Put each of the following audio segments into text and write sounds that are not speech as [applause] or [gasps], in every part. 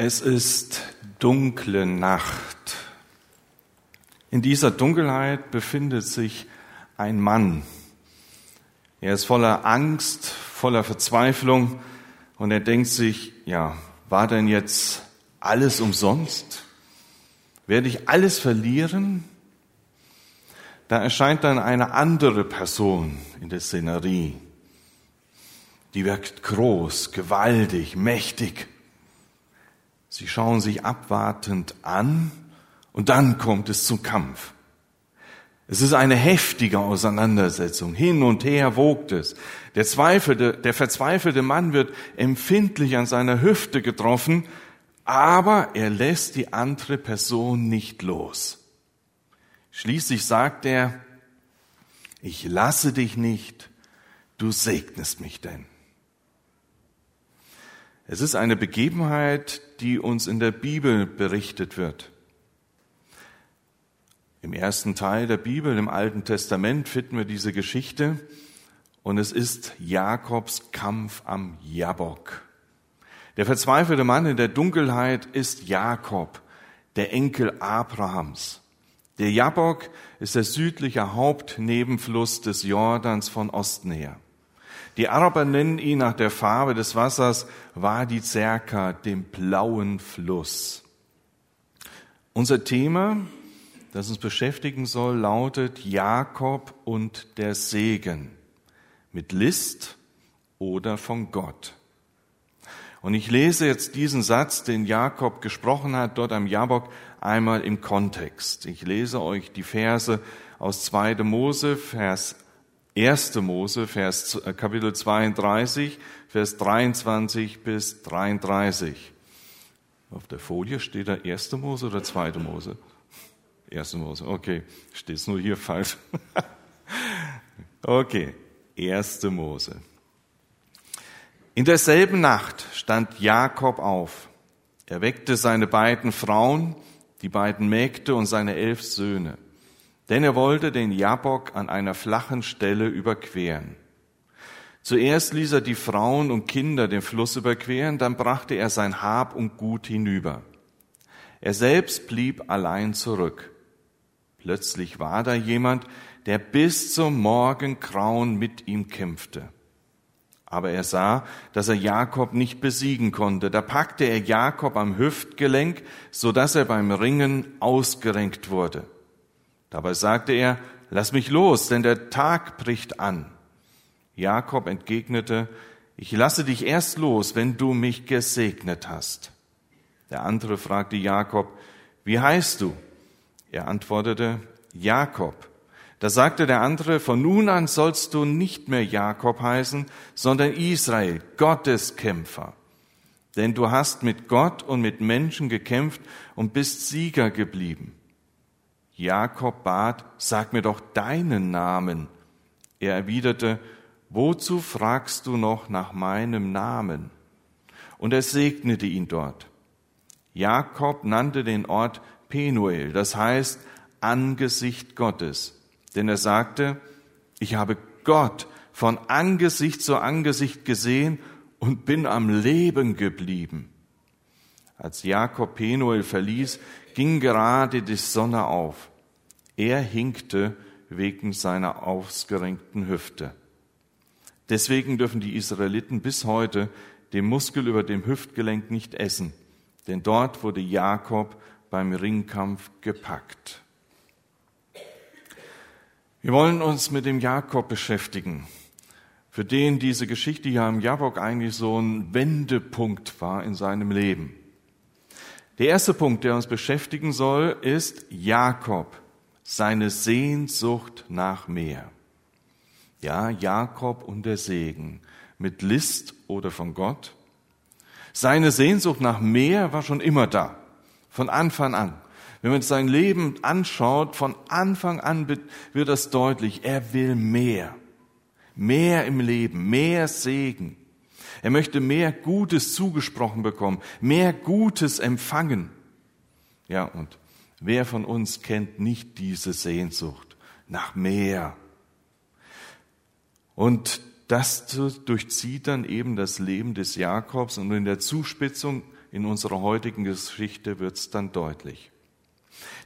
Es ist dunkle Nacht. In dieser Dunkelheit befindet sich ein Mann. Er ist voller Angst, voller Verzweiflung und er denkt sich, ja, war denn jetzt alles umsonst? Werde ich alles verlieren? Da erscheint dann eine andere Person in der Szenerie. Die wirkt groß, gewaltig, mächtig. Sie schauen sich abwartend an und dann kommt es zum Kampf. Es ist eine heftige Auseinandersetzung. Hin und her wogt es. Der, zweifelte, der verzweifelte Mann wird empfindlich an seiner Hüfte getroffen, aber er lässt die andere Person nicht los. Schließlich sagt er, ich lasse dich nicht, du segnest mich denn. Es ist eine Begebenheit, die uns in der Bibel berichtet wird. Im ersten Teil der Bibel, im Alten Testament, finden wir diese Geschichte und es ist Jakobs Kampf am Jabok. Der verzweifelte Mann in der Dunkelheit ist Jakob, der Enkel Abrahams. Der Jabok ist der südliche Hauptnebenfluss des Jordans von Osten her. Die Araber nennen ihn nach der Farbe des Wassers Wadi Zerka, dem blauen Fluss. Unser Thema, das uns beschäftigen soll, lautet Jakob und der Segen mit List oder von Gott. Und ich lese jetzt diesen Satz, den Jakob gesprochen hat, dort am Jabok, einmal im Kontext. Ich lese euch die Verse aus 2. Mose, Vers 1. Mose, Vers, äh, Kapitel 32, Vers 23 bis 33. Auf der Folie steht da 1. Mose oder 2. Mose? 1. Mose, okay. Steht es nur hier falsch. [laughs] okay, 1. Mose. In derselben Nacht stand Jakob auf. Er weckte seine beiden Frauen, die beiden Mägde und seine elf Söhne denn er wollte den Jabok an einer flachen Stelle überqueren. Zuerst ließ er die Frauen und Kinder den Fluss überqueren, dann brachte er sein Hab und Gut hinüber. Er selbst blieb allein zurück. Plötzlich war da jemand, der bis zum Morgengrauen mit ihm kämpfte. Aber er sah, dass er Jakob nicht besiegen konnte. Da packte er Jakob am Hüftgelenk, so dass er beim Ringen ausgerenkt wurde. Dabei sagte er, lass mich los, denn der Tag bricht an. Jakob entgegnete, ich lasse dich erst los, wenn du mich gesegnet hast. Der andere fragte Jakob, wie heißt du? Er antwortete, Jakob. Da sagte der andere, von nun an sollst du nicht mehr Jakob heißen, sondern Israel, Gottes Kämpfer. Denn du hast mit Gott und mit Menschen gekämpft und bist Sieger geblieben. Jakob bat, sag mir doch deinen Namen. Er erwiderte, wozu fragst du noch nach meinem Namen? Und er segnete ihn dort. Jakob nannte den Ort Penuel, das heißt Angesicht Gottes. Denn er sagte, ich habe Gott von Angesicht zu Angesicht gesehen und bin am Leben geblieben. Als Jakob Penuel verließ, ging gerade die Sonne auf. Er hinkte wegen seiner ausgerenkten Hüfte. Deswegen dürfen die Israeliten bis heute den Muskel über dem Hüftgelenk nicht essen, denn dort wurde Jakob beim Ringkampf gepackt. Wir wollen uns mit dem Jakob beschäftigen, für den diese Geschichte hier am Jabok eigentlich so ein Wendepunkt war in seinem Leben. Der erste Punkt, der uns beschäftigen soll, ist Jakob, seine Sehnsucht nach mehr. Ja, Jakob und der Segen, mit List oder von Gott. Seine Sehnsucht nach mehr war schon immer da, von Anfang an. Wenn man sein Leben anschaut, von Anfang an wird das deutlich, er will mehr. Mehr im Leben, mehr Segen. Er möchte mehr Gutes zugesprochen bekommen, mehr Gutes empfangen. Ja, und wer von uns kennt nicht diese Sehnsucht nach mehr? Und das durchzieht dann eben das Leben des Jakobs und in der Zuspitzung in unserer heutigen Geschichte wird es dann deutlich.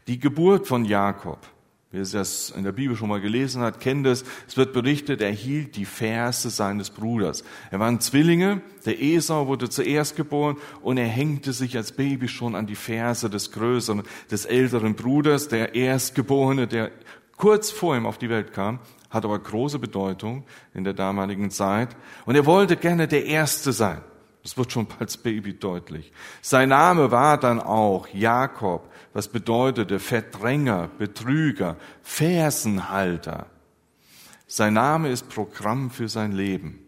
Die Geburt von Jakob, wer es in der Bibel schon mal gelesen hat, kennt es. Es wird berichtet, er hielt die Verse seines Bruders. Er waren Zwillinge, der Esau wurde zuerst geboren und er hängte sich als Baby schon an die Verse des größeren, des älteren Bruders, der Erstgeborene, der kurz vor ihm auf die Welt kam, hat aber große Bedeutung in der damaligen Zeit. Und er wollte gerne der Erste sein. Das wird schon [laughs] als Baby deutlich. Sein Name war dann auch Jakob, was bedeutete Verdränger, Betrüger, Fersenhalter. Sein Name ist Programm für sein Leben.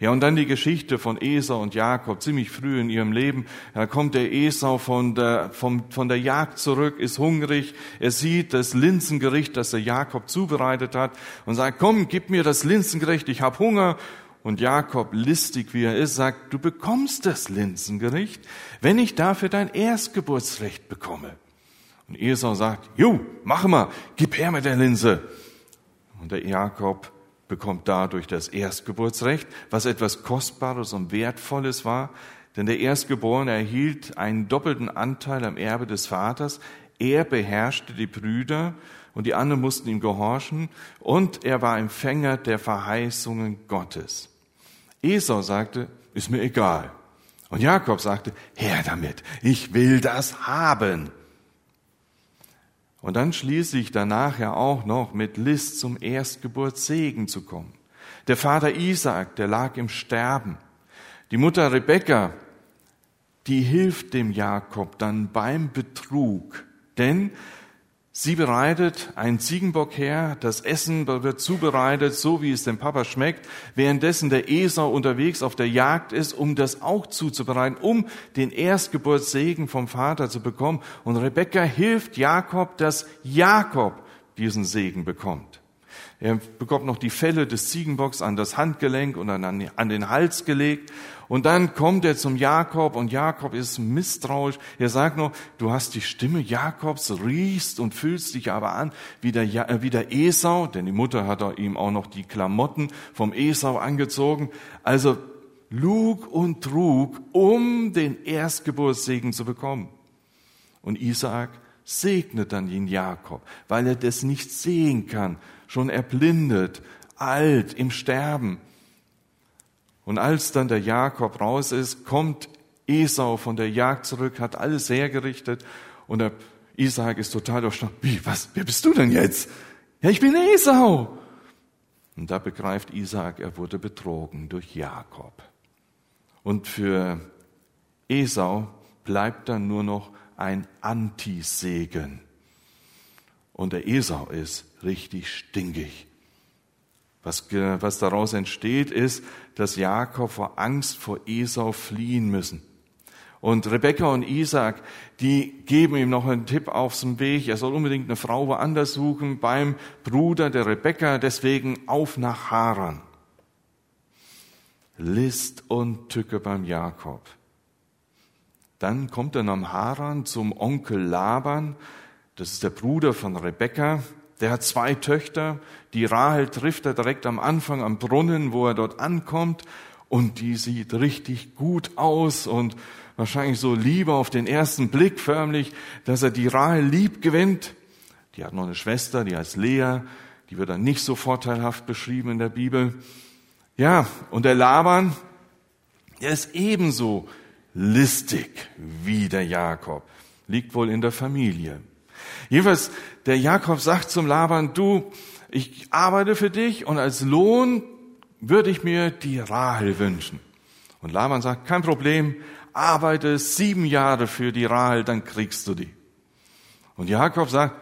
Ja, und dann die Geschichte von Esau und Jakob, ziemlich früh in ihrem Leben. Da kommt der Esau von der, vom, von der Jagd zurück, ist hungrig. Er sieht das Linsengericht, das der Jakob zubereitet hat und sagt, komm, gib mir das Linsengericht, ich hab Hunger. Und Jakob, listig wie er ist, sagt, du bekommst das Linsengericht, wenn ich dafür dein Erstgeburtsrecht bekomme. Und Esau sagt, ju, mach mal, gib her mit der Linse. Und der Jakob bekommt dadurch das Erstgeburtsrecht, was etwas Kostbares und Wertvolles war, denn der Erstgeborene erhielt einen doppelten Anteil am Erbe des Vaters. Er beherrschte die Brüder und die anderen mussten ihm gehorchen und er war Empfänger der Verheißungen Gottes. Esau sagte, ist mir egal. Und Jakob sagte, her damit, ich will das haben. Und dann schließlich danach ja auch noch mit List zum Erstgeburtssegen zu kommen. Der Vater Isaac, der lag im Sterben. Die Mutter Rebekka, die hilft dem Jakob dann beim Betrug. Denn Sie bereitet einen Ziegenbock her, das Essen wird zubereitet, so wie es dem Papa schmeckt, währenddessen der Esau unterwegs auf der Jagd ist, um das auch zuzubereiten, um den Erstgeburtssegen vom Vater zu bekommen. Und Rebekka hilft Jakob, dass Jakob diesen Segen bekommt. Er bekommt noch die Felle des Ziegenbocks an das Handgelenk und an, den Hals gelegt. Und dann kommt er zum Jakob und Jakob ist misstrauisch. Er sagt noch, du hast die Stimme Jakobs, riechst und fühlst dich aber an wie der, äh, wie der Esau, denn die Mutter hat ihm auch noch die Klamotten vom Esau angezogen. Also lug und trug, um den Erstgeburtssegen zu bekommen. Und Isaak segnet dann den Jakob, weil er das nicht sehen kann, schon erblindet, alt, im Sterben. Und als dann der Jakob raus ist, kommt Esau von der Jagd zurück, hat alles hergerichtet und der Isaac ist total erstaunt. Wie, was, wer bist du denn jetzt? Ja, ich bin Esau. Und da begreift Isaac, er wurde betrogen durch Jakob. Und für Esau bleibt dann nur noch ein Antisegen. Und der Esau ist richtig stinkig. Was, was daraus entsteht, ist, dass Jakob vor Angst vor Esau fliehen müssen. Und Rebekka und Isaac, die geben ihm noch einen Tipp auf dem Weg. Er soll unbedingt eine Frau woanders suchen, beim Bruder der Rebekka, deswegen auf nach Haran. List und Tücke beim Jakob. Dann kommt er nach Haran zum Onkel Laban, das ist der Bruder von Rebekka, der hat zwei Töchter. Die Rahel trifft er direkt am Anfang am Brunnen, wo er dort ankommt. Und die sieht richtig gut aus und wahrscheinlich so Liebe auf den ersten Blick förmlich, dass er die Rahel lieb gewinnt. Die hat noch eine Schwester, die heißt Lea. Die wird dann nicht so vorteilhaft beschrieben in der Bibel. Ja, und der Laban, der ist ebenso listig wie der Jakob. Liegt wohl in der Familie. Jedenfalls, der Jakob sagt zum Laban, du, ich arbeite für dich und als Lohn würde ich mir die Rahel wünschen. Und Laban sagt, kein Problem, arbeite sieben Jahre für die Rahel, dann kriegst du die. Und Jakob sagt,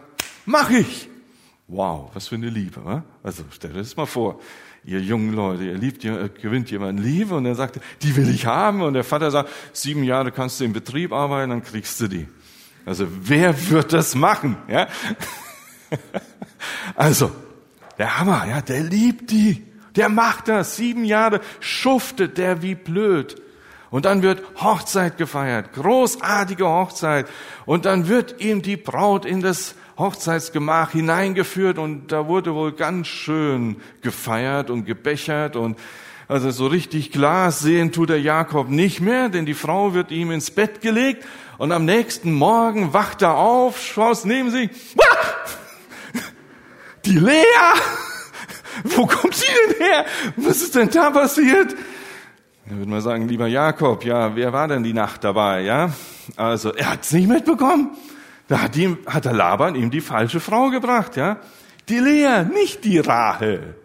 mach ich. Wow, was für eine Liebe. Ne? Also stell dir das mal vor, ihr jungen Leute, ihr liebt, ihr gewinnt jemand Liebe und er sagt, die will ich haben. Und der Vater sagt, sieben Jahre kannst du im Betrieb arbeiten, dann kriegst du die. Also wer wird das machen? Ja? [laughs] Also, der Hammer, ja, der liebt die. Der macht das. Sieben Jahre schuftet der wie blöd. Und dann wird Hochzeit gefeiert. Großartige Hochzeit. Und dann wird ihm die Braut in das Hochzeitsgemach hineingeführt und da wurde wohl ganz schön gefeiert und gebechert und Also so richtig klar sehen tut der Jakob nicht mehr, denn die Frau wird ihm ins Bett gelegt und am nächsten Morgen wacht er auf, schaut neben sich. Die Lea! Wo kommt sie denn her? Was ist denn da passiert? Dann würde man sagen, lieber Jakob, ja, wer war denn die Nacht dabei, ja? Also, er hat's nicht mitbekommen. Da hat, ihm, hat der Laban ihm die falsche Frau gebracht, ja? Die Lea, nicht die Rahel.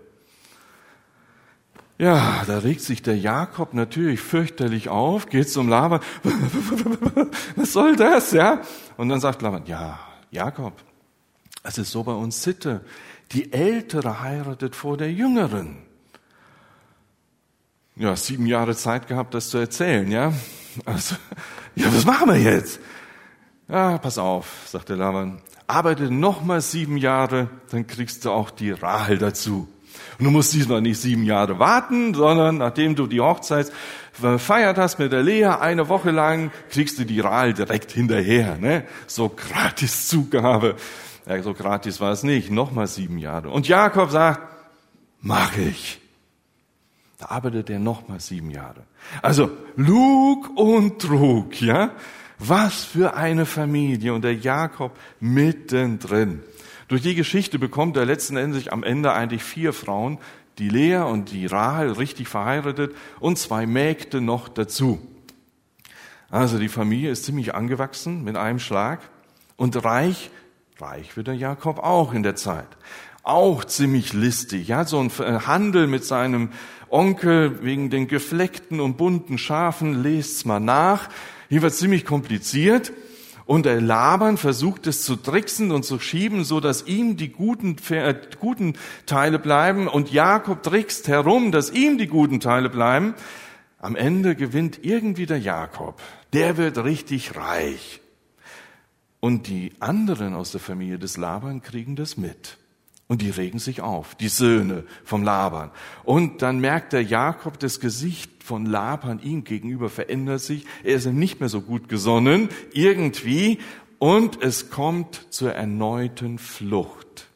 Ja, da regt sich der Jakob natürlich fürchterlich auf, geht zum Laban. [laughs] Was soll das, ja? Und dann sagt Laban, ja, Jakob, es ist so bei uns Sitte. Die Ältere heiratet vor der Jüngeren. Ja, sieben Jahre Zeit gehabt, das zu erzählen, ja? Also, ja, was machen wir jetzt? Ja, pass auf, sagte Laban. Arbeite noch mal sieben Jahre, dann kriegst du auch die Rahel dazu. Und du musst diesmal nicht sieben Jahre warten, sondern nachdem du die Hochzeit gefeiert hast mit der Lea eine Woche lang, kriegst du die Rahel direkt hinterher. Ne? So gratis Zugabe. Ja, so gratis war es nicht. Nochmal sieben Jahre. Und Jakob sagt, mach ich. Da arbeitet er nochmal sieben Jahre. Also Lug und Trug, ja. Was für eine Familie und der Jakob mittendrin. Durch die Geschichte bekommt er letzten Endes am Ende eigentlich vier Frauen, die Lea und die Rahel richtig verheiratet und zwei Mägde noch dazu. Also die Familie ist ziemlich angewachsen mit einem Schlag und reich, reich wird der Jakob auch in der Zeit. Auch ziemlich listig, ja, so ein Handel mit seinem Onkel wegen den gefleckten und bunten Schafen, lest's mal nach. Hier wird ziemlich kompliziert. Und der Laban versucht es zu tricksen und zu schieben, so dass ihm die guten, äh, guten Teile bleiben und Jakob trickst herum, dass ihm die guten Teile bleiben. Am Ende gewinnt irgendwie der Jakob. Der wird richtig reich. Und die anderen aus der Familie des Laban kriegen das mit. Und die regen sich auf, die Söhne vom Laban. Und dann merkt der Jakob, das Gesicht von Laban ihm gegenüber verändert sich. Er ist nicht mehr so gut gesonnen, irgendwie. Und es kommt zur erneuten Flucht.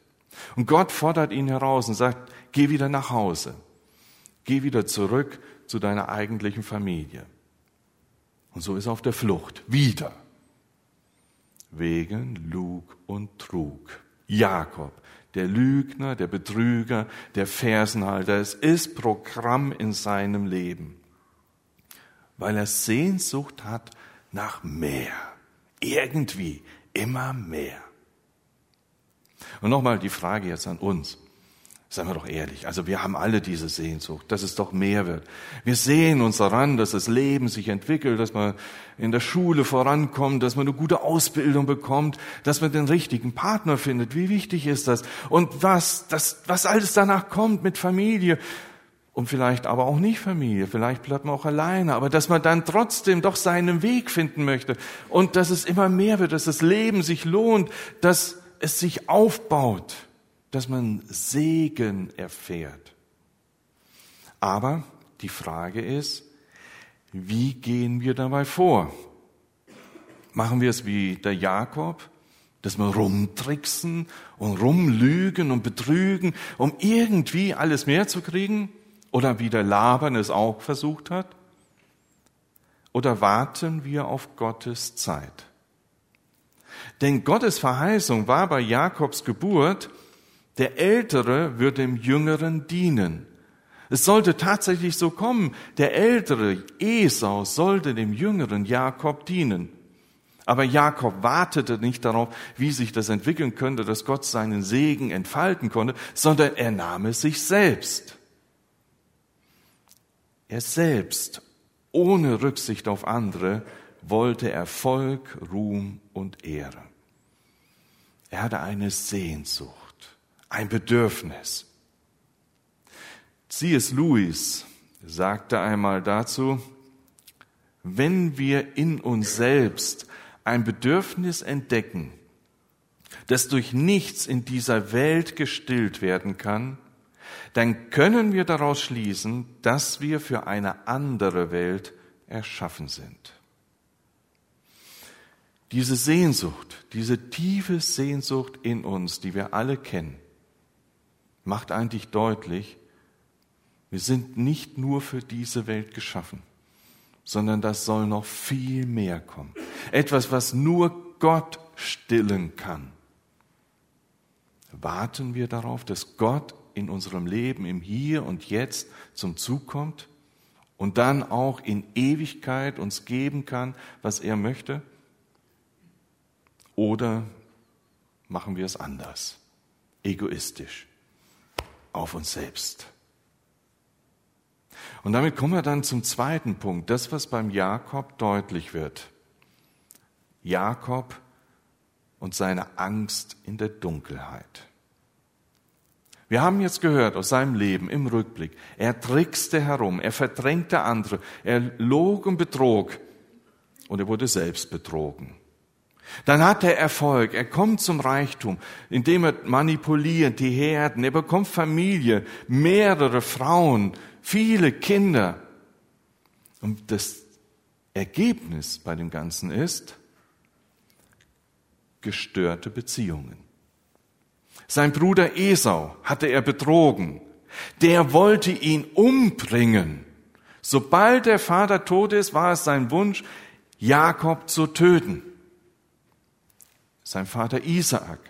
Und Gott fordert ihn heraus und sagt, geh wieder nach Hause. Geh wieder zurück zu deiner eigentlichen Familie. Und so ist er auf der Flucht. Wieder. Wegen Lug und Trug. Jakob der Lügner, der Betrüger, der Fersenhalter. Es ist Programm in seinem Leben, weil er Sehnsucht hat nach mehr. Irgendwie immer mehr. Und nochmal die Frage jetzt an uns. Seien wir doch ehrlich. Also wir haben alle diese Sehnsucht, dass es doch mehr wird. Wir sehen uns daran, dass das Leben sich entwickelt, dass man in der Schule vorankommt, dass man eine gute Ausbildung bekommt, dass man den richtigen Partner findet. Wie wichtig ist das? Und was, das, was alles danach kommt mit Familie. Und vielleicht aber auch nicht Familie, vielleicht bleibt man auch alleine, aber dass man dann trotzdem doch seinen Weg finden möchte und dass es immer mehr wird, dass das Leben sich lohnt, dass es sich aufbaut dass man Segen erfährt. Aber die Frage ist, wie gehen wir dabei vor? Machen wir es wie der Jakob, dass wir rumtricksen und rumlügen und betrügen, um irgendwie alles mehr zu kriegen? Oder wie der Laban es auch versucht hat? Oder warten wir auf Gottes Zeit? Denn Gottes Verheißung war bei Jakobs Geburt, der Ältere wird dem Jüngeren dienen. Es sollte tatsächlich so kommen. Der Ältere Esau sollte dem Jüngeren Jakob dienen. Aber Jakob wartete nicht darauf, wie sich das entwickeln könnte, dass Gott seinen Segen entfalten konnte, sondern er nahm es sich selbst. Er selbst, ohne Rücksicht auf andere, wollte Erfolg, Ruhm und Ehre. Er hatte eine Sehnsucht ein Bedürfnis. C.S. Lewis sagte einmal dazu, wenn wir in uns selbst ein Bedürfnis entdecken, das durch nichts in dieser Welt gestillt werden kann, dann können wir daraus schließen, dass wir für eine andere Welt erschaffen sind. Diese Sehnsucht, diese tiefe Sehnsucht in uns, die wir alle kennen, macht eigentlich deutlich, Wir sind nicht nur für diese Welt geschaffen, sondern das soll noch viel mehr kommen. Etwas, was nur Gott stillen kann. Warten wir darauf, dass Gott in unserem Leben im Hier und Jetzt zum Zug kommt und dann auch in Ewigkeit uns geben kann, was er möchte? Oder machen wir es anders, egoistisch, auf uns selbst? Und damit kommen wir dann zum zweiten Punkt, das, was beim Jakob deutlich wird. Jakob und seine Angst in der Dunkelheit. Wir haben jetzt gehört aus seinem Leben im Rückblick, er trickste herum, er verdrängte andere, er log und betrog und er wurde selbst betrogen. Dann hat er Erfolg, er kommt zum Reichtum, indem er manipuliert die Herden, er bekommt Familie, mehrere Frauen, viele Kinder. Und das Ergebnis bei dem Ganzen ist gestörte Beziehungen. Sein Bruder Esau hatte er betrogen. Der wollte ihn umbringen. Sobald der Vater tot ist, war es sein Wunsch, Jakob zu töten. Sein Vater Isaak,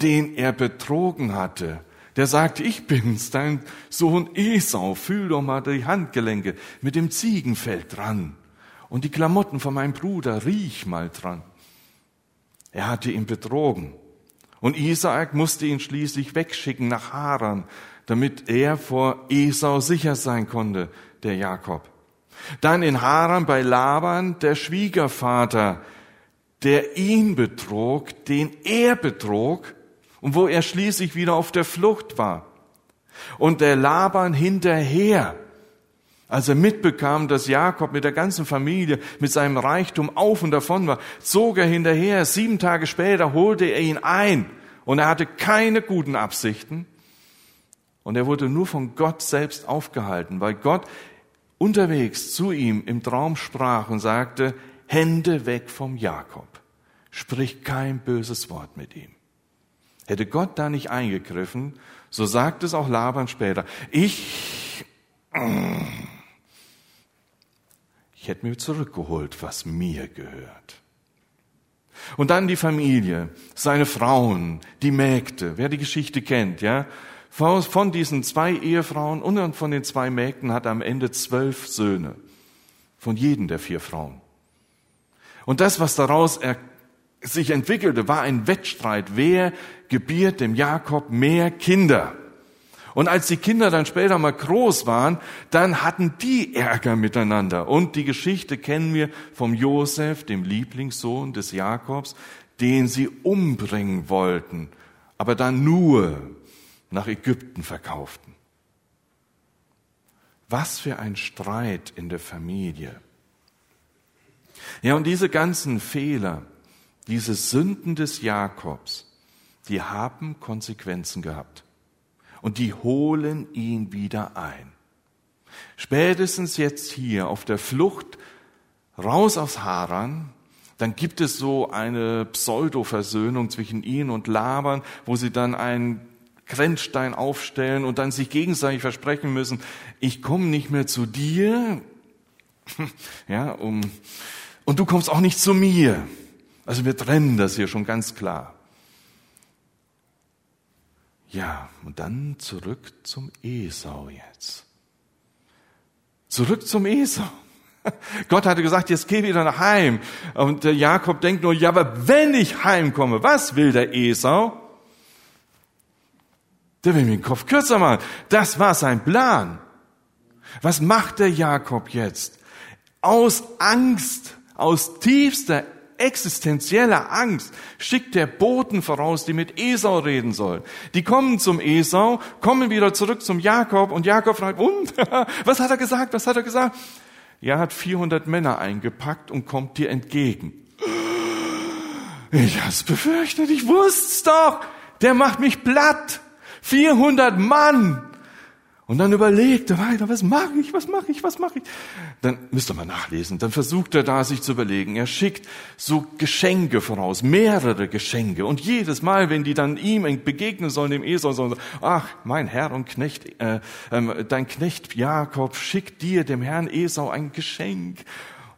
den er betrogen hatte, der sagte, ich bin's, dein Sohn Esau, fühl doch mal die Handgelenke mit dem Ziegenfell dran und die Klamotten von meinem Bruder, riech mal dran. Er hatte ihn betrogen. Und Isaak musste ihn schließlich wegschicken nach Haran, damit er vor Esau sicher sein konnte, der Jakob. Dann in Haran bei Laban, der Schwiegervater, der ihn betrog, den er betrog und wo er schließlich wieder auf der Flucht war. Und der Laban hinterher, als er mitbekam, dass Jakob mit der ganzen Familie, mit seinem Reichtum auf und davon war, zog er hinterher. Sieben Tage später holte er ihn ein und er hatte keine guten Absichten. Und er wurde nur von Gott selbst aufgehalten, weil Gott unterwegs zu ihm im Traum sprach und sagte, Hände weg vom Jakob. Sprich kein böses Wort mit ihm. Hätte Gott da nicht eingegriffen, so sagt es auch Laban später, ich ich hätte mir zurückgeholt, was mir gehört. Und dann die Familie, seine Frauen, die Mägde, wer die Geschichte kennt, ja. Von diesen zwei Ehefrauen und von den zwei Mägden hat er am Ende zwölf Söhne. Von jedem der vier Frauen. Und das, was daraus er, sich entwickelte, war ein Wettstreit. Wer gebiert dem Jakob mehr Kinder? Und als die Kinder dann später mal groß waren, dann hatten die Ärger miteinander. Und die Geschichte kennen wir vom Josef, dem Lieblingssohn des Jakobs, den sie umbringen wollten, aber dann nur nach Ägypten verkauften. Was für ein Streit in der Familie. Ja, und diese ganzen Fehler, diese Sünden des Jakobs, die haben Konsequenzen gehabt und die holen ihn wieder ein. Spätestens jetzt hier auf der Flucht raus aus Haran, dann gibt es so eine Pseudo-Versöhnung zwischen ihnen und Laban, wo sie dann einen Grenzstein aufstellen und dann sich gegenseitig versprechen müssen, ich komme nicht mehr zu dir, [laughs] ja, um, und du kommst auch nicht zu mir. Also wir trennen das hier schon ganz klar. Ja, und dann zurück zum Esau jetzt. Zurück zum Esau. [laughs] Gott hatte gesagt, jetzt geh wieder nach Heim. Und der Jakob denkt nur, ja, aber wenn ich heimkomme, was will der Esau? Der will mir den Kopf kürzer machen. Das war sein Plan. Was macht der Jakob jetzt? Aus Angst, aus tiefster existenzieller Angst schickt der Boten voraus, die mit Esau reden sollen. Die kommen zum Esau, kommen wieder zurück zum Jakob und Jakob fragt, und, [laughs] was hat er gesagt, was hat er gesagt? Er hat 400 Männer eingepackt und kommt dir entgegen. [gasps] Ich hab's befürchtet, ich wusste's doch. Der macht mich platt. 400 Mann. Und dann überlegt er weiter, was mache ich, was mache ich, was mache ich? Dann müsst ihr mal nachlesen. Dann versucht er da sich zu überlegen. Er schickt so Geschenke voraus, mehrere Geschenke. Und jedes Mal, wenn die dann ihm begegnen sollen, dem Esau, sollen ach, mein Herr und Knecht, äh, äh, dein Knecht Jakob schickt dir, dem Herrn Esau, ein Geschenk.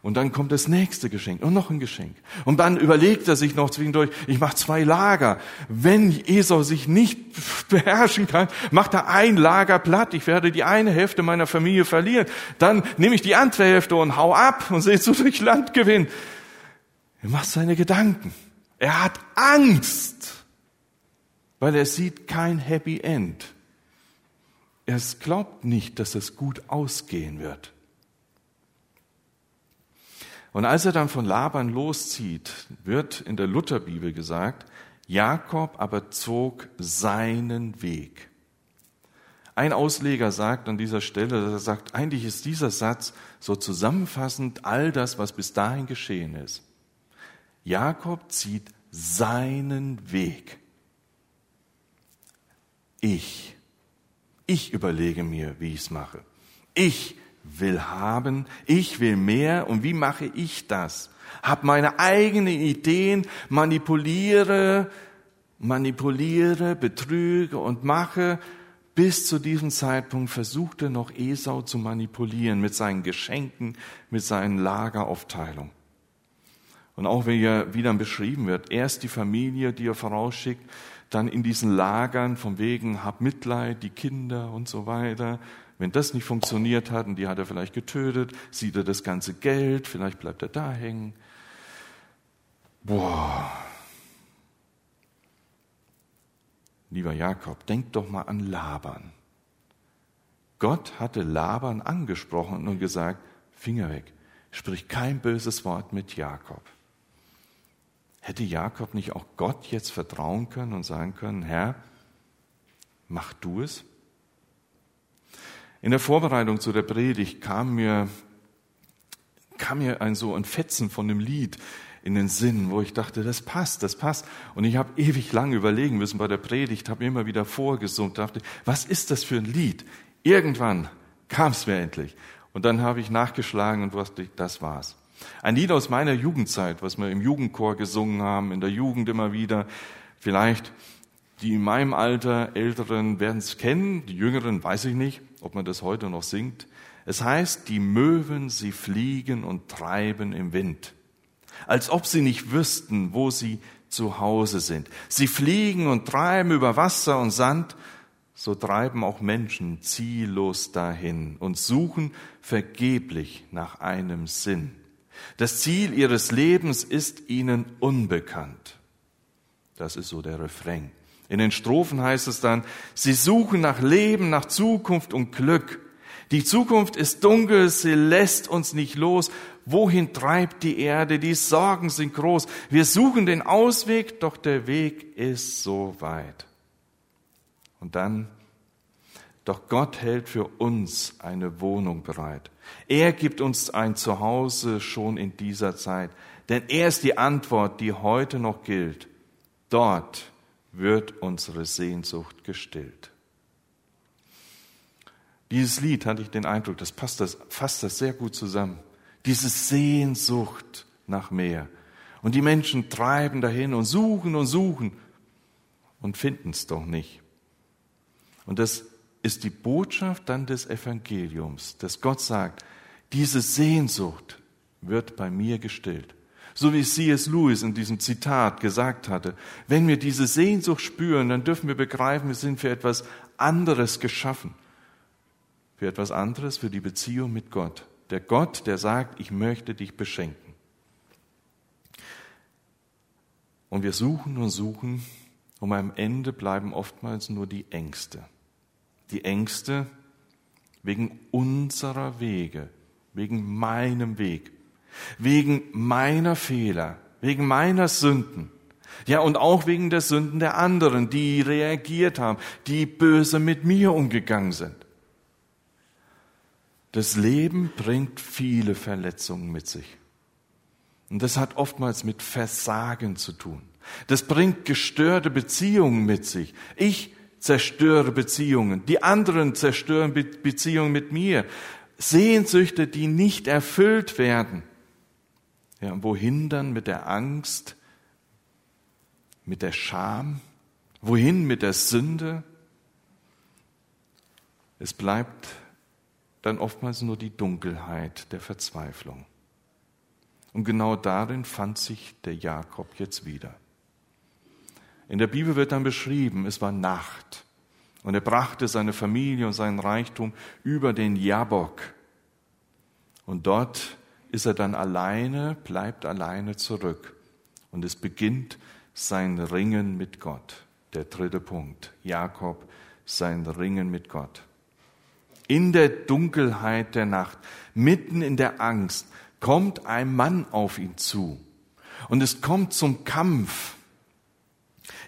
Und dann kommt das nächste Geschenk und noch ein Geschenk. Und dann überlegt er sich noch zwischendurch, ich mache zwei Lager. Wenn Esau sich nicht [laughs] beherrschen kann, macht er ein Lager platt. Ich werde die eine Hälfte meiner Familie verlieren. Dann nehme ich die andere Hälfte und hau ab und sehe zu [laughs] durch Land gewinnen. Er macht seine Gedanken. Er hat Angst, weil er sieht kein Happy End. Er glaubt nicht, dass es gut ausgehen wird. Und als er dann von Laban loszieht, wird in der Lutherbibel gesagt, Jakob aber zog seinen Weg. Ein Ausleger sagt an dieser Stelle, er sagt, eigentlich ist dieser Satz so zusammenfassend all das, was bis dahin geschehen ist. Jakob zieht seinen Weg. Ich, ich überlege mir, wie ich es mache. Ich will haben, ich will mehr und wie mache ich das? Hab meine eigenen Ideen, manipuliere, manipuliere, betrüge und mache. Bis zu diesem Zeitpunkt versuchte noch Esau zu manipulieren mit seinen Geschenken, mit seinen Lageraufteilungen. Und auch wenn ja wieder beschrieben wird, erst die Familie, die er vorausschickt, dann in diesen Lagern von wegen, hab Mitleid, die Kinder und so weiter, wenn das nicht funktioniert hat und die hat er vielleicht getötet, sieht er das ganze Geld, vielleicht bleibt er da hängen. Boah. Lieber Jakob, denk doch mal an Laban. Gott hatte Laban angesprochen und gesagt, Finger weg, sprich kein böses Wort mit Jakob. Hätte Jakob nicht auch Gott jetzt vertrauen können und sagen können, Herr, mach du es? In der Vorbereitung zu der Predigt kam mir, kam mir ein so ein Fetzen von dem Lied in den Sinn, wo ich dachte, das passt, das passt. Und ich habe ewig lang überlegen müssen bei der Predigt, habe immer wieder vorgesungen, dachte, was ist das für ein Lied? Irgendwann kam es mir endlich. Und dann habe ich nachgeschlagen und wusste, das war's. Ein Lied aus meiner Jugendzeit, was wir im Jugendchor gesungen haben, in der Jugend immer wieder. Vielleicht die in meinem Alter Älteren werden es kennen, die Jüngeren weiß ich nicht ob man das heute noch singt. Es heißt, die Möwen, sie fliegen und treiben im Wind, als ob sie nicht wüssten, wo sie zu Hause sind. Sie fliegen und treiben über Wasser und Sand, so treiben auch Menschen ziellos dahin und suchen vergeblich nach einem Sinn. Das Ziel ihres Lebens ist ihnen unbekannt. Das ist so der Refrain. In den Strophen heißt es dann, sie suchen nach Leben, nach Zukunft und Glück. Die Zukunft ist dunkel, sie lässt uns nicht los. Wohin treibt die Erde? Die Sorgen sind groß. Wir suchen den Ausweg, doch der Weg ist so weit. Und dann, doch Gott hält für uns eine Wohnung bereit. Er gibt uns ein Zuhause schon in dieser Zeit. Denn er ist die Antwort, die heute noch gilt. Dort wird unsere Sehnsucht gestillt. Dieses Lied hatte ich den Eindruck, das passt das, fasst das sehr gut zusammen. Diese Sehnsucht nach mehr. Und die Menschen treiben dahin und suchen und suchen und finden es doch nicht. Und das ist die Botschaft dann des Evangeliums, dass Gott sagt, diese Sehnsucht wird bei mir gestillt. So wie C.S. Lewis in diesem Zitat gesagt hatte, wenn wir diese Sehnsucht spüren, dann dürfen wir begreifen, wir sind für etwas anderes geschaffen. Für etwas anderes, für die Beziehung mit Gott. Der Gott, der sagt, ich möchte dich beschenken. Und wir suchen und suchen, und am Ende bleiben oftmals nur die Ängste. Die Ängste wegen unserer Wege, wegen meinem Weg, wegen meiner Fehler, wegen meiner Sünden. Ja, und auch wegen der Sünden der anderen, die reagiert haben, die böse mit mir umgegangen sind. Das Leben bringt viele Verletzungen mit sich. Und das hat oftmals mit Versagen zu tun. Das bringt gestörte Beziehungen mit sich. Ich zerstöre Beziehungen, die anderen zerstören Be Beziehungen mit mir. Sehnsüchte, die nicht erfüllt werden. Ja, wohin dann mit der Angst, mit der Scham? Wohin mit der Sünde? Es bleibt dann oftmals nur die Dunkelheit der Verzweiflung. Und genau darin fand sich der Jakob jetzt wieder. In der Bibel wird dann beschrieben, es war Nacht und er brachte seine Familie und seinen Reichtum über den Jabok. Und dort ist er dann alleine, bleibt alleine zurück. Und es beginnt sein Ringen mit Gott. Der dritte Punkt. Jakob, sein Ringen mit Gott. In der Dunkelheit der Nacht, mitten in der Angst, kommt ein Mann auf ihn zu. Und es kommt zum Kampf.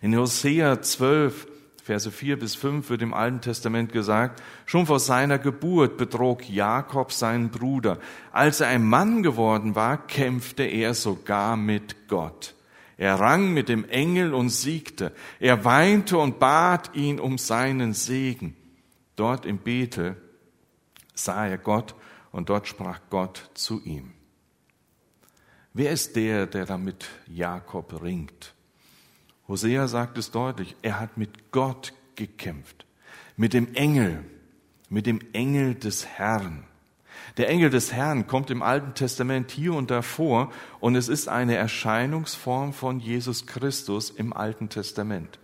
In Hosea 12, Verse 4 bis 5 wird im Alten Testament gesagt, schon vor seiner Geburt betrog Jakob seinen Bruder. Als er ein Mann geworden war, kämpfte er sogar mit Gott. Er rang mit dem Engel und siegte. Er weinte und bat ihn um seinen Segen. Dort im Bethel sah er Gott und dort sprach Gott zu ihm. Wer ist der, der da mit Jakob ringt? Hosea sagt es deutlich, er hat mit Gott gekämpft, mit dem Engel, mit dem Engel des Herrn. Der Engel des Herrn kommt im Alten Testament hier und da vor und es ist eine Erscheinungsform von Jesus Christus im Alten Testament.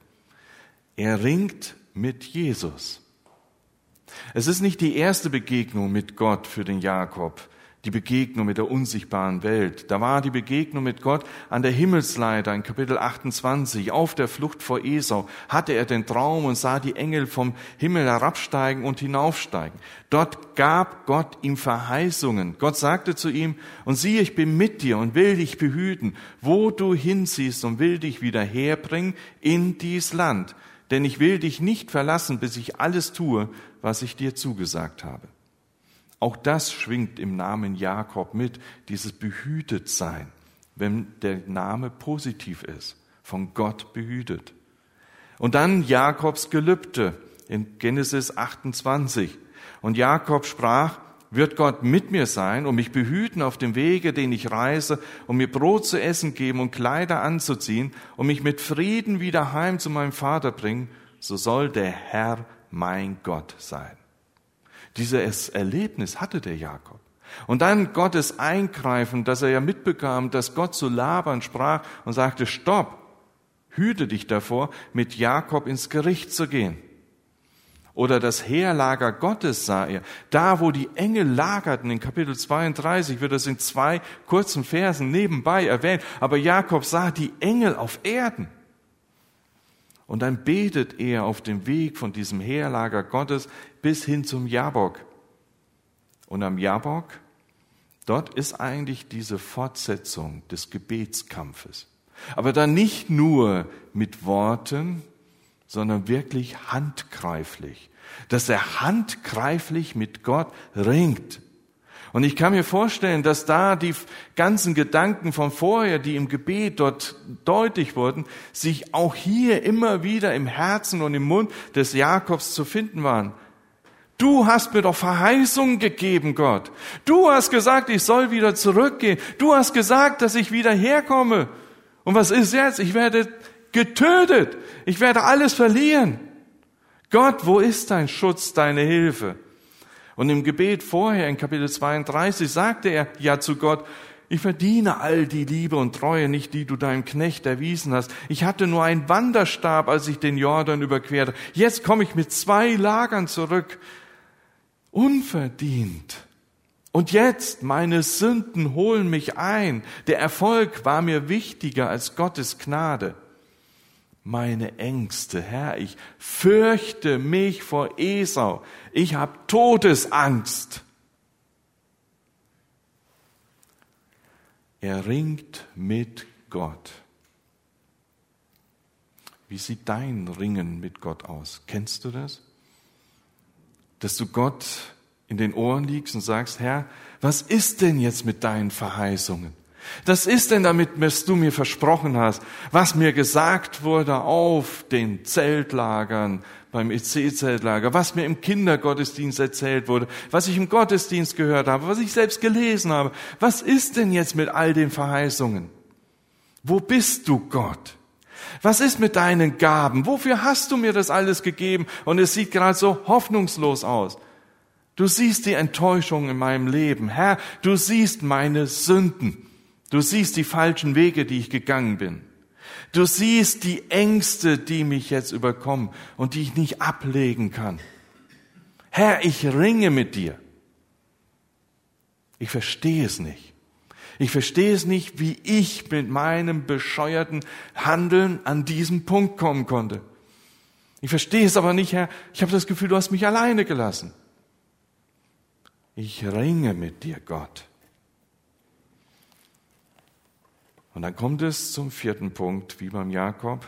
Er ringt mit Jesus. Es ist nicht die erste Begegnung mit Gott für den Jakob die Begegnung mit der unsichtbaren Welt. Da war die Begegnung mit Gott an der Himmelsleiter in Kapitel 28. Auf der Flucht vor Esau hatte er den Traum und sah die Engel vom Himmel herabsteigen und hinaufsteigen. Dort gab Gott ihm Verheißungen. Gott sagte zu ihm, und siehe, ich bin mit dir und will dich behüten, wo du hinziehst und will dich wieder herbringen in dies Land. Denn ich will dich nicht verlassen, bis ich alles tue, was ich dir zugesagt habe. Auch das schwingt im Namen Jakob mit, dieses behütet sein, wenn der Name positiv ist, von Gott behütet. Und dann Jakobs Gelübde in Genesis 28. Und Jakob sprach, wird Gott mit mir sein und mich behüten auf dem Wege, den ich reise, und mir Brot zu essen geben und Kleider anzuziehen und mich mit Frieden wieder heim zu meinem Vater bringen, so soll der Herr mein Gott sein. Dieses Erlebnis hatte der Jakob. Und dann Gottes Eingreifen, dass er ja mitbekam, dass Gott zu Laban sprach und sagte, stopp, hüte dich davor, mit Jakob ins Gericht zu gehen. Oder das Heerlager Gottes sah er. Da, wo die Engel lagerten, in Kapitel 32 wird das in zwei kurzen Versen nebenbei erwähnt. Aber Jakob sah die Engel auf Erden. Und dann betet er auf dem Weg von diesem Heerlager Gottes bis hin zum Jabok. Und am Jabok, dort ist eigentlich diese Fortsetzung des Gebetskampfes. Aber dann nicht nur mit Worten, sondern wirklich handgreiflich. Dass er handgreiflich mit Gott ringt. Und ich kann mir vorstellen, dass da die ganzen Gedanken von vorher, die im Gebet dort deutlich wurden, sich auch hier immer wieder im Herzen und im Mund des Jakobs zu finden waren. Du hast mir doch Verheißungen gegeben, Gott. Du hast gesagt, ich soll wieder zurückgehen. Du hast gesagt, dass ich wieder herkomme. Und was ist jetzt? Ich werde getötet. Ich werde alles verlieren. Gott, wo ist dein Schutz, deine Hilfe? Und im Gebet vorher, in Kapitel 32, sagte er ja zu Gott, ich verdiene all die Liebe und Treue nicht, die du deinem Knecht erwiesen hast. Ich hatte nur einen Wanderstab, als ich den Jordan überquerte. Jetzt komme ich mit zwei Lagern zurück. Unverdient. Und jetzt, meine Sünden holen mich ein. Der Erfolg war mir wichtiger als Gottes Gnade meine Ängste. Herr, ich fürchte mich vor Esau. Ich habe Todesangst. Er ringt mit Gott. Wie sieht dein Ringen mit Gott aus? Kennst du das? Dass du Gott in den Ohren liegst und sagst, Herr, was ist denn jetzt mit deinen Verheißungen? Das ist denn damit, was du mir versprochen hast, was mir gesagt wurde auf den Zeltlagern beim EC-Zeltlager, was mir im Kindergottesdienst erzählt wurde, was ich im Gottesdienst gehört habe, was ich selbst gelesen habe. Was ist denn jetzt mit all den Verheißungen? Wo bist du, Gott? Was ist mit deinen Gaben? Wofür hast du mir das alles gegeben? Und es sieht gerade so hoffnungslos aus. Du siehst die Enttäuschung in meinem Leben. Herr, du siehst meine Sünden. Du siehst die falschen Wege, die ich gegangen bin. Du siehst die Ängste, die mich jetzt überkommen und die ich nicht ablegen kann. Herr, ich ringe mit dir. Ich verstehe es nicht. Ich verstehe es nicht, wie ich mit meinem bescheuerten Handeln an diesen Punkt kommen konnte. Ich verstehe es aber nicht, Herr. Ich habe das Gefühl, du hast mich alleine gelassen. Ich ringe mit dir, Gott. Und dann kommt es zum vierten Punkt, wie beim Jakob.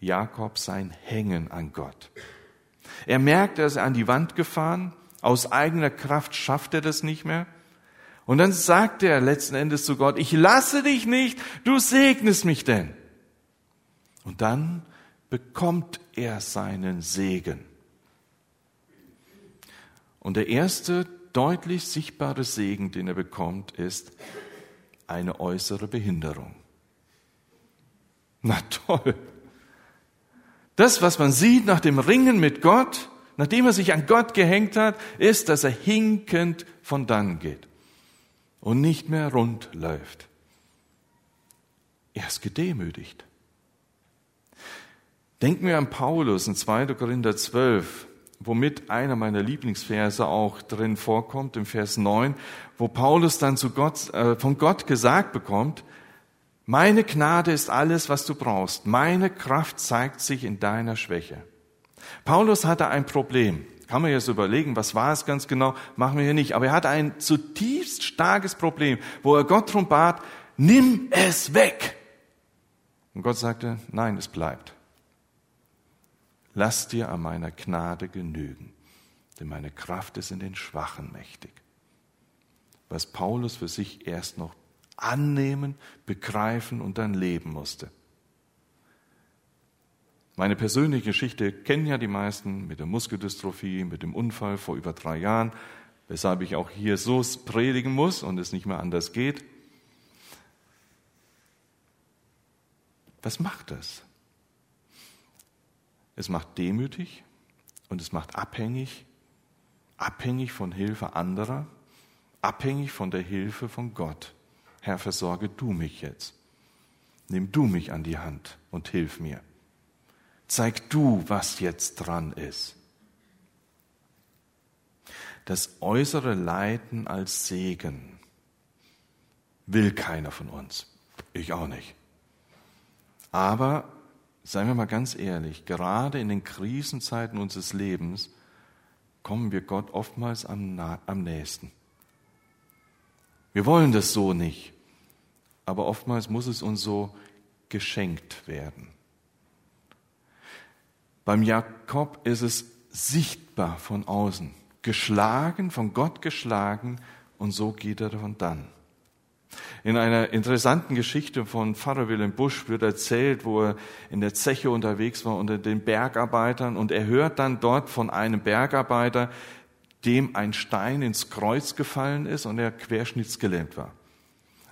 Jakob sein Hängen an Gott. Er merkt, er ist an die Wand gefahren. Aus eigener Kraft schafft er das nicht mehr. Und dann sagt er letzten Endes zu Gott, ich lasse dich nicht, du segnest mich denn. Und dann bekommt er seinen Segen. Und der erste deutlich sichtbare Segen, den er bekommt, ist eine äußere Behinderung. Na toll. Das, was man sieht nach dem Ringen mit Gott, nachdem er sich an Gott gehängt hat, ist, dass er hinkend von dann geht und nicht mehr rund läuft. Er ist gedemütigt. Denken wir an Paulus in 2. Korinther 12 womit einer meiner Lieblingsverse auch drin vorkommt, im Vers 9, wo Paulus dann zu Gott, äh, von Gott gesagt bekommt, meine Gnade ist alles, was du brauchst. Meine Kraft zeigt sich in deiner Schwäche. Paulus hatte ein Problem. Kann man jetzt überlegen, was war es ganz genau? Machen wir hier nicht. Aber er hatte ein zutiefst starkes Problem, wo er Gott darum bat, nimm es weg. Und Gott sagte, nein, es bleibt lass dir an meiner Gnade genügen, denn meine Kraft ist in den Schwachen mächtig. Was Paulus für sich erst noch annehmen, begreifen und dann leben musste. Meine persönliche Geschichte kennen ja die meisten mit der Muskeldystrophie, mit dem Unfall vor über drei Jahren, weshalb ich auch hier so predigen muss und es nicht mehr anders geht. Was macht das? Es macht demütig und es macht abhängig, abhängig von Hilfe anderer, abhängig von der Hilfe von Gott. Herr, versorge du mich jetzt. Nimm du mich an die Hand und hilf mir. Zeig du, was jetzt dran ist. Das äußere Leiden als Segen will keiner von uns. Ich auch nicht. Aber seien wir mal ganz ehrlich, gerade in den Krisenzeiten unseres Lebens kommen wir Gott oftmals am, am nächsten. Wir wollen das so nicht, aber oftmals muss es uns so geschenkt werden. Beim Jakob ist es sichtbar von außen, geschlagen, von Gott geschlagen und so geht er davon dann. In einer interessanten Geschichte von Pfarrer Wilhelm Busch wird erzählt, wo er in der Zeche unterwegs war unter den Bergarbeitern und er hört dann dort von einem Bergarbeiter, dem ein Stein ins Kreuz gefallen ist und er querschnittsgelähmt war.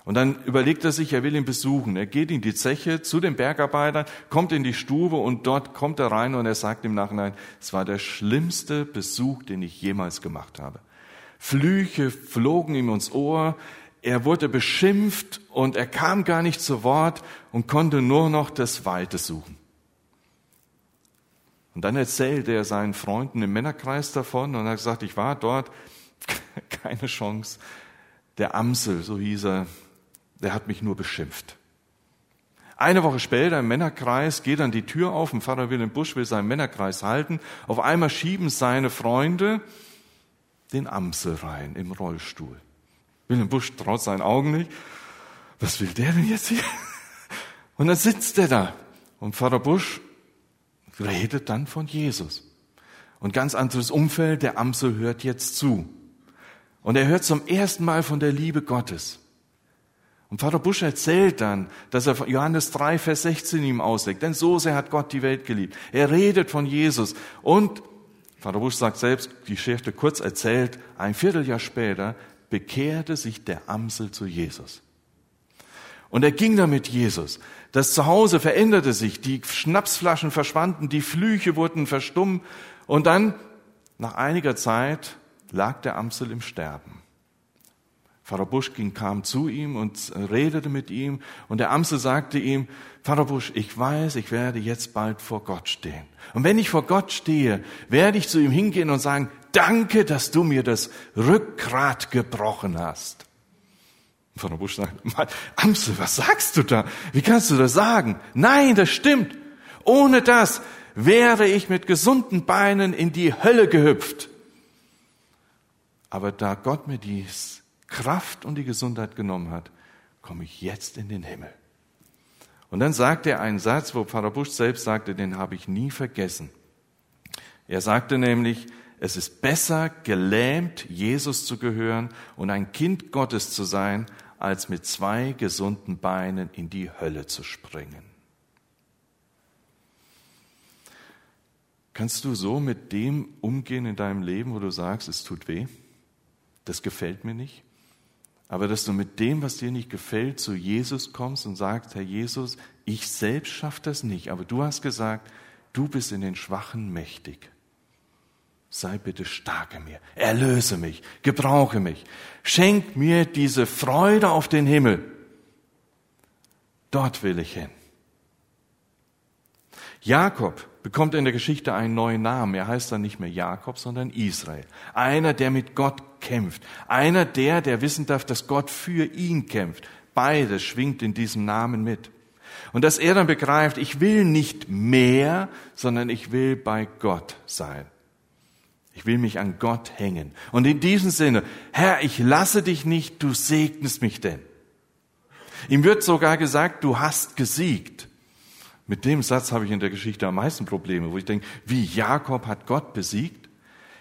Und dann überlegt er sich, er will ihn besuchen. Er geht in die Zeche zu den Bergarbeitern, kommt in die Stube und dort kommt er rein und er sagt im Nachhinein, es war der schlimmste Besuch, den ich jemals gemacht habe. Flüche flogen ihm ins Ohr, er wurde beschimpft und er kam gar nicht zu Wort und konnte nur noch das Weite suchen. Und dann erzählte er seinen Freunden im Männerkreis davon und er hat gesagt, ich war dort, [laughs] keine Chance. Der Amsel, so hieß er, der hat mich nur beschimpft. Eine Woche später im Männerkreis geht dann die Tür auf und Pfarrer Wilhelm Busch will seinen Männerkreis halten. Auf einmal schieben seine Freunde den Amsel rein im Rollstuhl. Wilhelm Busch traut seinen Augen nicht. Was will der denn jetzt hier? [laughs] Und dann sitzt er da. Und Pfarrer Busch redet dann von Jesus. Und ganz anderes Umfeld, der Amsel hört jetzt zu. Und er hört zum ersten Mal von der Liebe Gottes. Und Pfarrer Busch erzählt dann, dass er Johannes 3, Vers 16 ihm auslegt. Denn so sehr hat Gott die Welt geliebt. Er redet von Jesus. Und Pfarrer Busch sagt selbst, die Geschichte kurz erzählt, ein Vierteljahr später bekehrte sich der Amsel zu Jesus. Und er ging da mit Jesus. Das Zuhause veränderte sich, die Schnapsflaschen verschwanden, die Flüche wurden verstummt und dann, nach einiger Zeit, lag der Amsel im Sterben. Pfarrer Buschkin kam zu ihm und redete mit ihm und der Amsel sagte ihm, Pfarrer Busch, ich weiß, ich werde jetzt bald vor Gott stehen. Und wenn ich vor Gott stehe, werde ich zu ihm hingehen und sagen, danke, dass du mir das Rückgrat gebrochen hast. Pfarrer Busch sagt, Amsel, was sagst du da? Wie kannst du das sagen? Nein, das stimmt. Ohne das wäre ich mit gesunden Beinen in die Hölle gehüpft. Aber da Gott mir dies Kraft und die Gesundheit genommen hat, komme ich jetzt in den Himmel. Und dann sagt er einen Satz, wo Pfarrer Busch selbst sagte, den habe ich nie vergessen. Er sagte nämlich, es ist besser, gelähmt Jesus zu gehören und ein Kind Gottes zu sein, als mit zwei gesunden Beinen in die Hölle zu springen. Kannst du so mit dem umgehen in deinem Leben, wo du sagst, es tut weh? Das gefällt mir nicht? aber dass du mit dem, was dir nicht gefällt, zu Jesus kommst und sagst, Herr Jesus, ich selbst schaffe das nicht, aber du hast gesagt, du bist in den Schwachen mächtig. Sei bitte stark in mir, erlöse mich, gebrauche mich, schenk mir diese Freude auf den Himmel. Dort will ich hin. Jakob bekommt in der Geschichte einen neuen Namen. Er heißt dann nicht mehr Jakob, sondern Israel. Einer, der mit Gott kämpft. Einer der, der wissen darf, dass Gott für ihn kämpft. Beides schwingt in diesem Namen mit. Und dass er dann begreift, ich will nicht mehr, sondern ich will bei Gott sein. Ich will mich an Gott hängen. Und in diesem Sinne, Herr, ich lasse dich nicht, du segnest mich denn. Ihm wird sogar gesagt, du hast gesiegt. Mit dem Satz habe ich in der Geschichte am meisten Probleme, wo ich denke, wie Jakob hat Gott besiegt?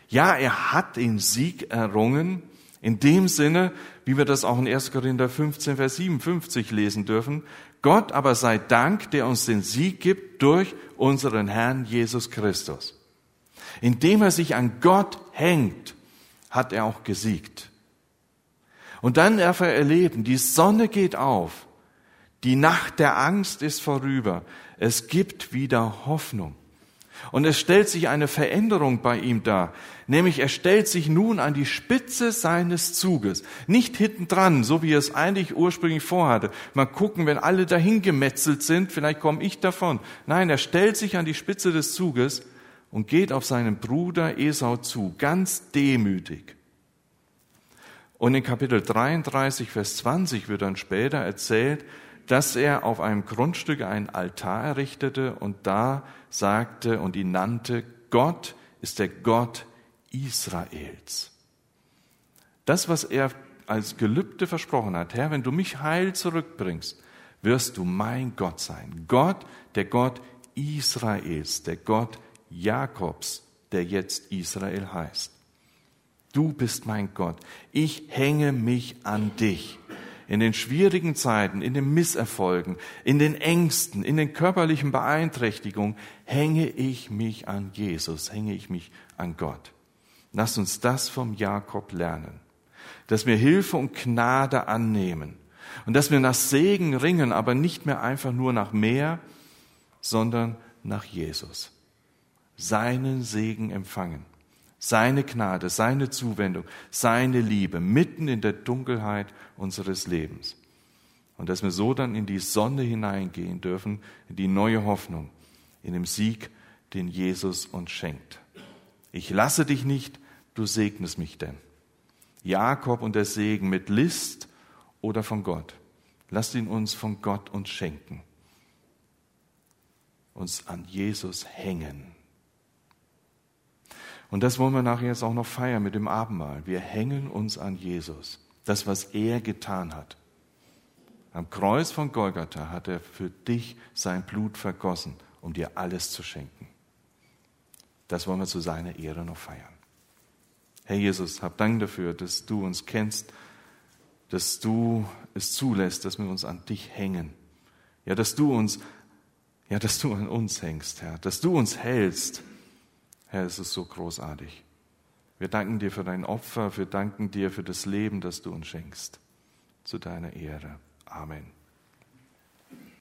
Ja, er hat den Sieg errungen, in dem Sinne, wie wir das auch in 1. Korinther 15, Vers 57 lesen dürfen. Gott aber sei Dank, der uns den Sieg gibt durch unseren Herrn Jesus Christus. Indem er sich an Gott hängt, hat er auch gesiegt. Und dann darf er erleben, die Sonne geht auf, die Nacht der Angst ist vorüber, es gibt wieder Hoffnung. Und es stellt sich eine Veränderung bei ihm dar, nämlich er stellt sich nun an die Spitze seines Zuges, nicht hinten dran, so wie er es eigentlich ursprünglich vorhatte. Mal gucken, wenn alle dahin gemetzelt sind, vielleicht komme ich davon. Nein, er stellt sich an die Spitze des Zuges und geht auf seinen Bruder Esau zu, ganz demütig. Und in Kapitel 33, Vers 20 wird dann später erzählt, dass er auf einem Grundstück einen Altar errichtete und da sagte und ihn nannte, Gott ist der Gott Israels. Das, was er als Gelübde versprochen hat, Herr, wenn du mich heil zurückbringst, wirst du mein Gott sein. Gott, der Gott Israels, der Gott Jakobs, der jetzt Israel heißt. Du bist mein Gott. Ich hänge mich an dich in den schwierigen Zeiten, in den Misserfolgen, in den Ängsten, in den körperlichen Beeinträchtigungen, hänge ich mich an Jesus, hänge ich mich an Gott. Lass uns das vom Jakob lernen, dass wir Hilfe und Gnade annehmen und dass wir nach Segen ringen, aber nicht mehr einfach nur nach mehr, sondern nach Jesus. Seinen Segen empfangen seine Gnade, seine Zuwendung, seine Liebe mitten in der Dunkelheit unseres Lebens. Und dass wir so dann in die Sonne hineingehen dürfen, in die neue Hoffnung, in dem Sieg, den Jesus uns schenkt. Ich lasse dich nicht, du segnest mich denn. Jakob und der Segen mit List oder von Gott. Lasst ihn uns von Gott uns schenken. Uns an Jesus hängen. Und das wollen wir nachher jetzt auch noch feiern mit dem Abendmahl. Wir hängen uns an Jesus. Das, was er getan hat. Am Kreuz von Golgatha hat er für dich sein Blut vergossen, um dir alles zu schenken. Das wollen wir zu seiner Ehre noch feiern. Herr Jesus, hab Dank dafür, dass du uns kennst, dass du es zulässt, dass wir uns an dich hängen. Ja, dass du uns, ja, dass du an uns hängst, Herr, dass du uns hältst. Herr, es ist so großartig. Wir danken dir für dein Opfer, wir danken dir für das Leben, das du uns schenkst. Zu deiner Ehre. Amen.